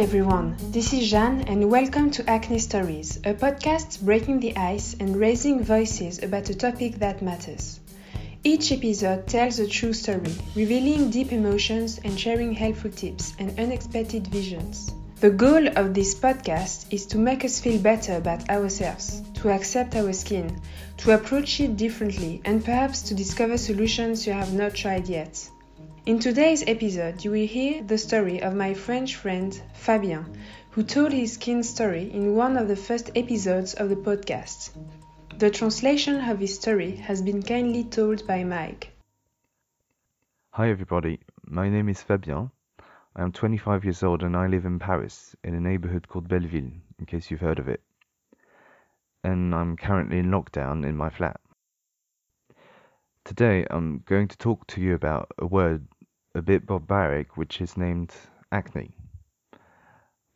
everyone, this is Jeanne, and welcome to Acne Stories, a podcast breaking the ice and raising voices about a topic that matters. Each episode tells a true story, revealing deep emotions and sharing helpful tips and unexpected visions. The goal of this podcast is to make us feel better about ourselves, to accept our skin, to approach it differently, and perhaps to discover solutions you have not tried yet. In today's episode, you will hear the story of my French friend Fabien, who told his skin story in one of the first episodes of the podcast. The translation of his story has been kindly told by Mike. Hi everybody, my name is Fabien. I am 25 years old and I live in Paris, in a neighborhood called Belleville, in case you've heard of it. And I'm currently in lockdown in my flat. Today I'm going to talk to you about a word a bit barbaric which is named acne.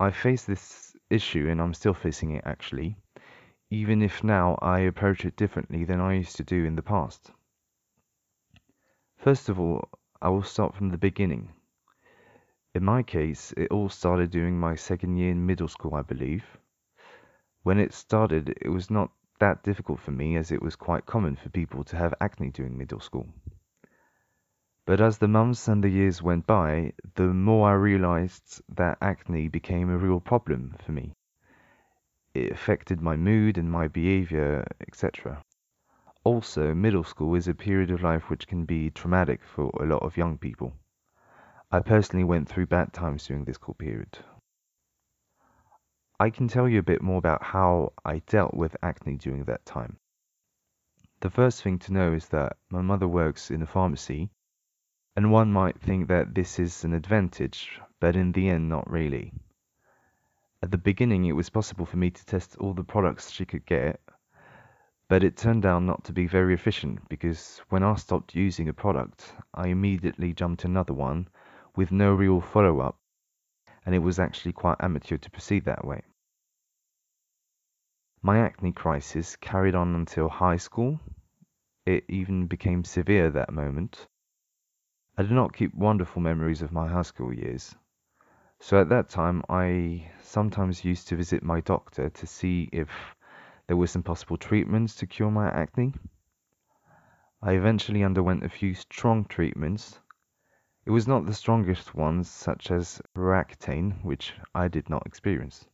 I face this issue and I'm still facing it actually, even if now I approach it differently than I used to do in the past. First of all, I will start from the beginning. In my case, it all started during my second year in middle school, I believe. When it started, it was not that difficult for me as it was quite common for people to have acne during middle school. But as the months and the years went by, the more I realized that acne became a real problem for me. It affected my mood and my behavior, etc. Also, middle school is a period of life which can be traumatic for a lot of young people. I personally went through bad times during this school period. I can tell you a bit more about how I dealt with acne during that time. The first thing to know is that my mother works in a pharmacy, and one might think that this is an advantage, but in the end, not really. At the beginning, it was possible for me to test all the products she could get, but it turned out not to be very efficient because when I stopped using a product, I immediately jumped another one with no real follow up and it was actually quite amateur to proceed that way. My acne crisis carried on until high school. It even became severe that moment. I do not keep wonderful memories of my high school years. So at that time, I sometimes used to visit my doctor to see if there were some possible treatments to cure my acne. I eventually underwent a few strong treatments it was not the strongest ones, such as Roaccutane, which I did not experience.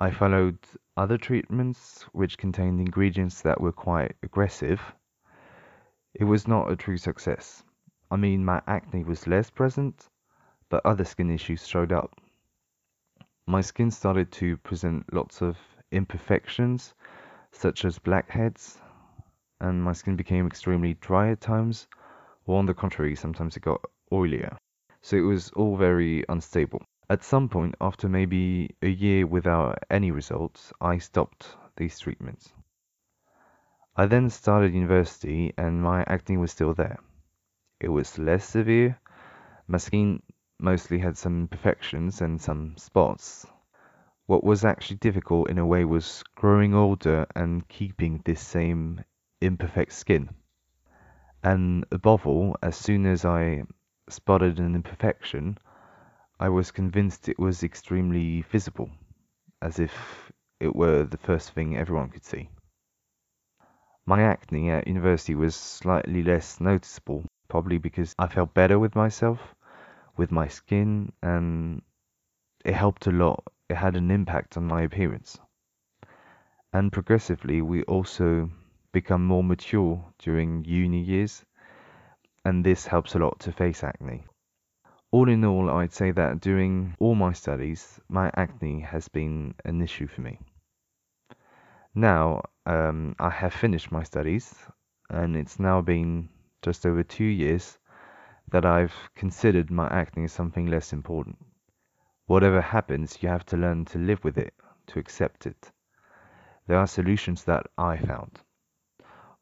I followed other treatments which contained ingredients that were quite aggressive. It was not a true success. I mean, my acne was less present, but other skin issues showed up. My skin started to present lots of imperfections, such as blackheads, and my skin became extremely dry at times or on the contrary, sometimes it got oilier. So it was all very unstable. At some point, after maybe a year without any results, I stopped these treatments. I then started university and my acne was still there. It was less severe. My skin mostly had some imperfections and some spots. What was actually difficult in a way was growing older and keeping this same imperfect skin. And above all, as soon as I spotted an imperfection, I was convinced it was extremely visible, as if it were the first thing everyone could see. My acne at university was slightly less noticeable, probably because I felt better with myself, with my skin, and it helped a lot. It had an impact on my appearance. And progressively, we also become more mature during uni years, and this helps a lot to face acne. All in all, I'd say that during all my studies, my acne has been an issue for me. Now, um, I have finished my studies, and it's now been just over two years that I've considered my acne as something less important. Whatever happens, you have to learn to live with it, to accept it. There are solutions that I found.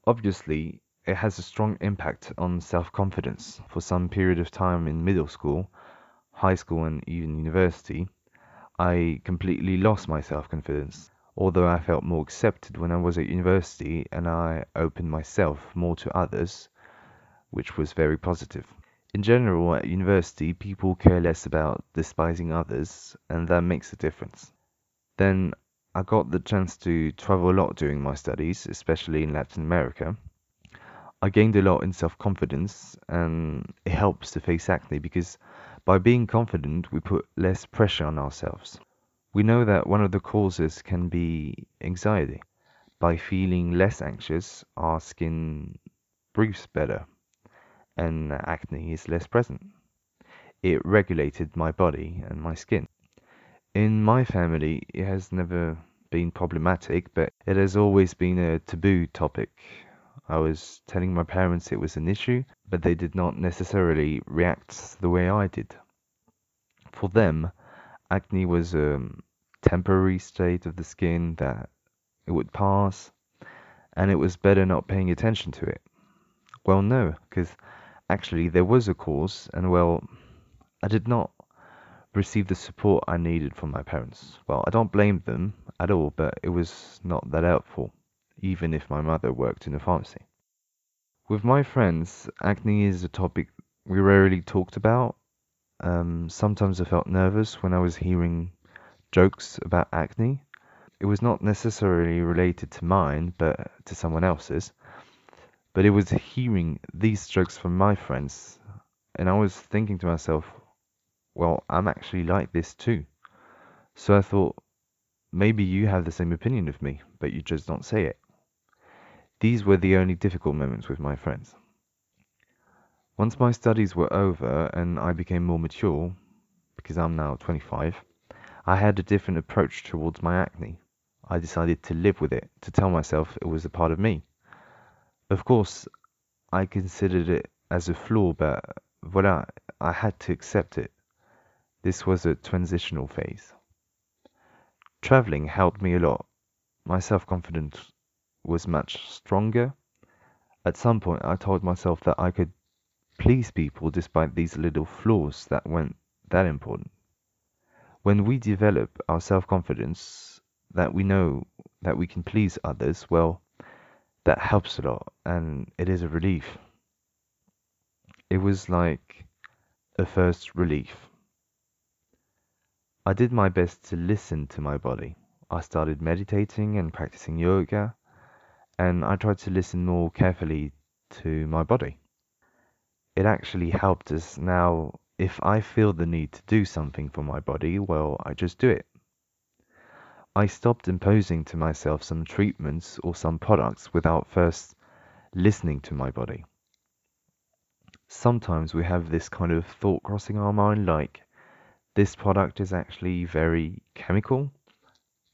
Obviously, it has a strong impact on self-confidence. For some period of time in middle school, high school, and even university, I completely lost my self-confidence. Although I felt more accepted when I was at university and I opened myself more to others, which was very positive. In general, at university, people care less about despising others, and that makes a difference. Then I got the chance to travel a lot during my studies, especially in Latin America. I gained a lot in self confidence, and it helps to face acne because by being confident, we put less pressure on ourselves. We know that one of the causes can be anxiety. By feeling less anxious, our skin breathes better and acne is less present. It regulated my body and my skin. In my family, it has never been problematic, but it has always been a taboo topic. I was telling my parents it was an issue, but they did not necessarily react the way I did. For them, acne was a temporary state of the skin that it would pass, and it was better not paying attention to it. Well, no, because actually there was a cause, and well, I did not receive the support I needed from my parents. Well, I don't blame them at all, but it was not that helpful, even if my mother worked in a pharmacy. With my friends, acne is a topic we rarely talked about. Um, sometimes I felt nervous when I was hearing jokes about acne. It was not necessarily related to mine, but to someone else's. But it was hearing these jokes from my friends, and I was thinking to myself, well, I'm actually like this too. So I thought, maybe you have the same opinion of me, but you just don't say it. These were the only difficult moments with my friends. Once my studies were over and I became more mature, because I'm now 25, I had a different approach towards my acne. I decided to live with it, to tell myself it was a part of me. Of course, I considered it as a flaw, but voilà, I had to accept it. This was a transitional phase. Traveling helped me a lot. My self confidence was much stronger. At some point, I told myself that I could please people despite these little flaws that weren't that important. When we develop our self confidence, that we know that we can please others, well, that helps a lot and it is a relief. It was like a first relief. I did my best to listen to my body. I started meditating and practicing yoga, and I tried to listen more carefully to my body. It actually helped us now. If I feel the need to do something for my body, well, I just do it. I stopped imposing to myself some treatments or some products without first listening to my body. Sometimes we have this kind of thought crossing our mind like, this product is actually very chemical.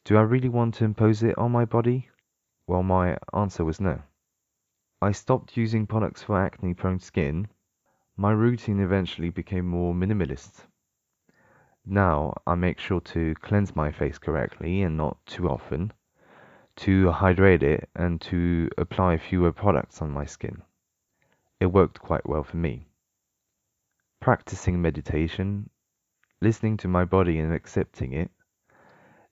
Do I really want to impose it on my body? Well, my answer was no. I stopped using products for acne prone skin. My routine eventually became more minimalist. Now I make sure to cleanse my face correctly and not too often, to hydrate it and to apply fewer products on my skin. It worked quite well for me. Practicing meditation, listening to my body and accepting it,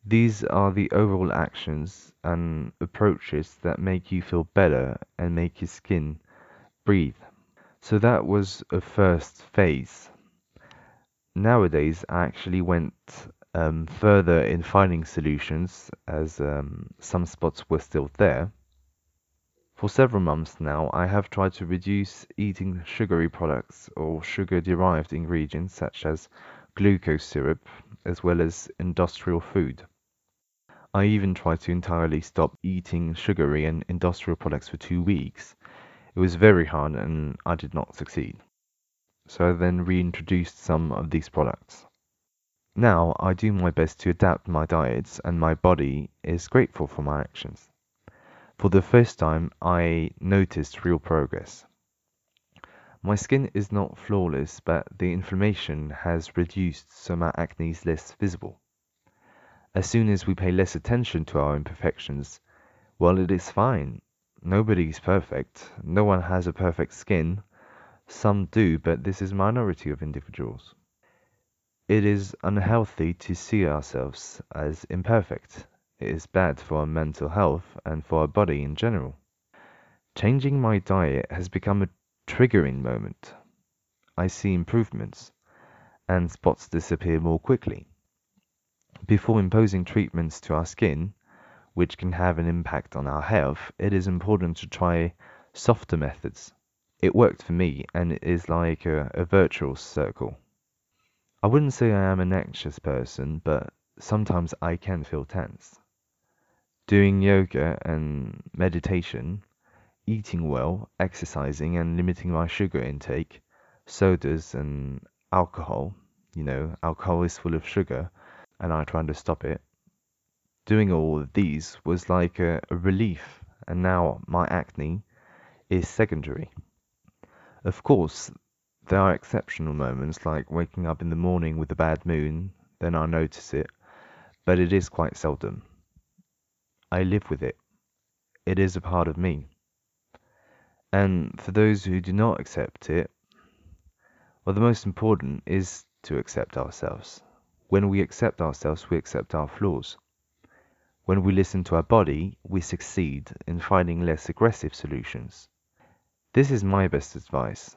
these are the overall actions and approaches that make you feel better and make your skin breathe. So that was a first phase nowadays I actually went um, further in finding solutions as um, some spots were still there. For several months now, I have tried to reduce eating sugary products or sugar derived ingredients such as glucose syrup, as well as industrial food. I even tried to entirely stop eating sugary and industrial products for two weeks. It was very hard and I did not succeed so I then reintroduced some of these products. Now I do my best to adapt my diets and my body is grateful for my actions. For the first time I noticed real progress. My skin is not flawless, but the inflammation has reduced so my acne is less visible. As soon as we pay less attention to our imperfections, well, it is fine. Nobody is perfect. No one has a perfect skin, some do, but this is a minority of individuals. It is unhealthy to see ourselves as imperfect. It is bad for our mental health and for our body in general. Changing my diet has become a triggering moment. I see improvements, and spots disappear more quickly. Before imposing treatments to our skin, which can have an impact on our health, it is important to try softer methods. It worked for me, and it is like a, a virtual circle. I wouldn't say I am an anxious person, but sometimes I can feel tense. Doing yoga and meditation, eating well, exercising, and limiting my sugar intake, sodas and alcohol, you know, alcohol is full of sugar, and I tried to stop it. Doing all of these was like a, a relief, and now my acne is secondary. Of course, there are exceptional moments like waking up in the morning with a bad moon, then I notice it, but it is quite seldom. I live with it. It is a part of me. And for those who do not accept it, well, the most important is to accept ourselves. When we accept ourselves, we accept our flaws. When we listen to our body, we succeed in finding less aggressive solutions. This is my best advice.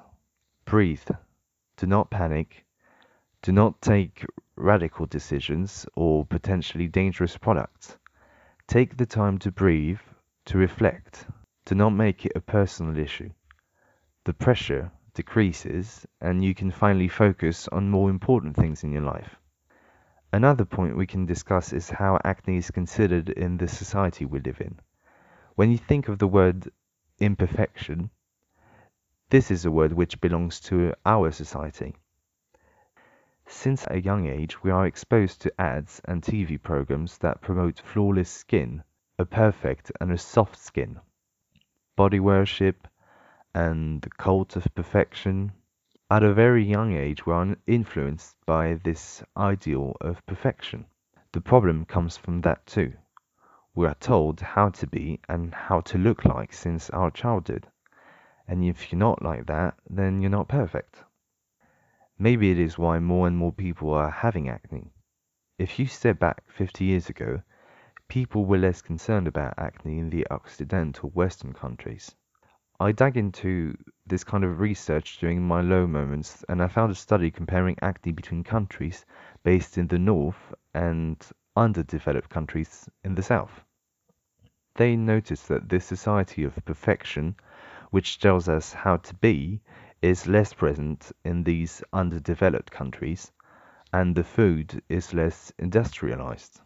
Breathe. Do not panic. Do not take radical decisions or potentially dangerous products. Take the time to breathe, to reflect. Do not make it a personal issue. The pressure decreases and you can finally focus on more important things in your life. Another point we can discuss is how acne is considered in the society we live in. When you think of the word imperfection, this is a word which belongs to our society. Since a young age, we are exposed to ads and TV programs that promote flawless skin, a perfect and a soft skin, body worship, and the cult of perfection. At a very young age, we are influenced by this ideal of perfection. The problem comes from that too. We are told how to be and how to look like since our childhood. And if you're not like that, then you're not perfect. Maybe it is why more and more people are having acne. If you step back 50 years ago, people were less concerned about acne in the Occidental Western countries. I dug into this kind of research during my low moments and I found a study comparing acne between countries based in the north and underdeveloped countries in the south. They noticed that this society of perfection which tells us how to be, is less present in these underdeveloped countries, and the food is less industrialized.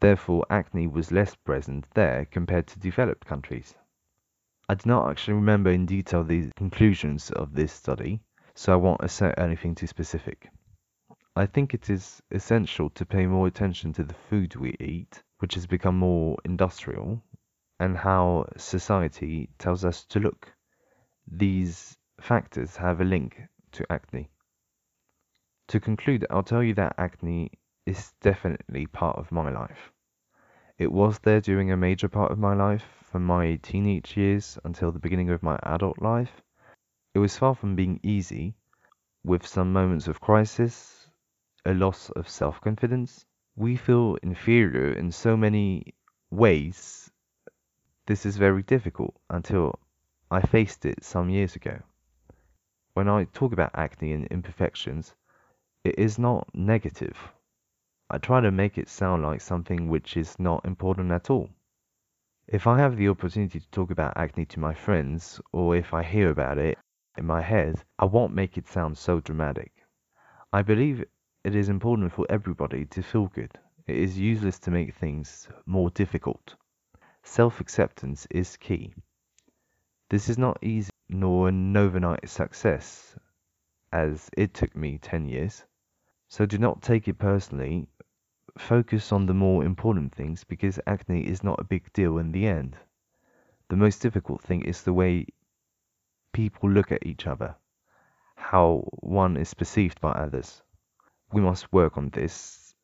Therefore, acne was less present there compared to developed countries. I do not actually remember in detail the conclusions of this study, so I won't assert anything too specific. I think it is essential to pay more attention to the food we eat, which has become more industrial, and how society tells us to look. These factors have a link to acne. To conclude, I'll tell you that acne is definitely part of my life. It was there during a major part of my life, from my teenage years until the beginning of my adult life. It was far from being easy, with some moments of crisis, a loss of self confidence. We feel inferior in so many ways this is very difficult until I faced it some years ago. When I talk about acne and imperfections, it is not negative. I try to make it sound like something which is not important at all. If I have the opportunity to talk about acne to my friends, or if I hear about it in my head, I won't make it sound so dramatic. I believe it is important for everybody to feel good. It is useless to make things more difficult. Self-acceptance is key. This is not easy nor an overnight success, as it took me 10 years. So do not take it personally. Focus on the more important things because acne is not a big deal in the end. The most difficult thing is the way people look at each other, how one is perceived by others. We must work on this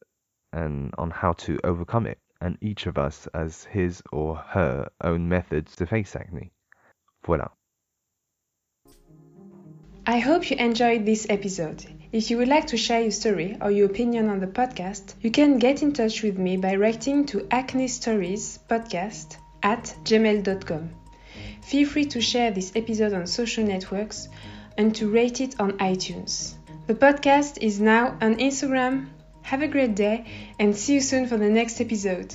and on how to overcome it and each of us has his or her own methods to face acne. Voilà. I hope you enjoyed this episode. If you would like to share your story or your opinion on the podcast, you can get in touch with me by writing to acne stories podcast at gmail.com. Feel free to share this episode on social networks and to rate it on iTunes. The podcast is now on Instagram. Have a great day and see you soon for the next episode.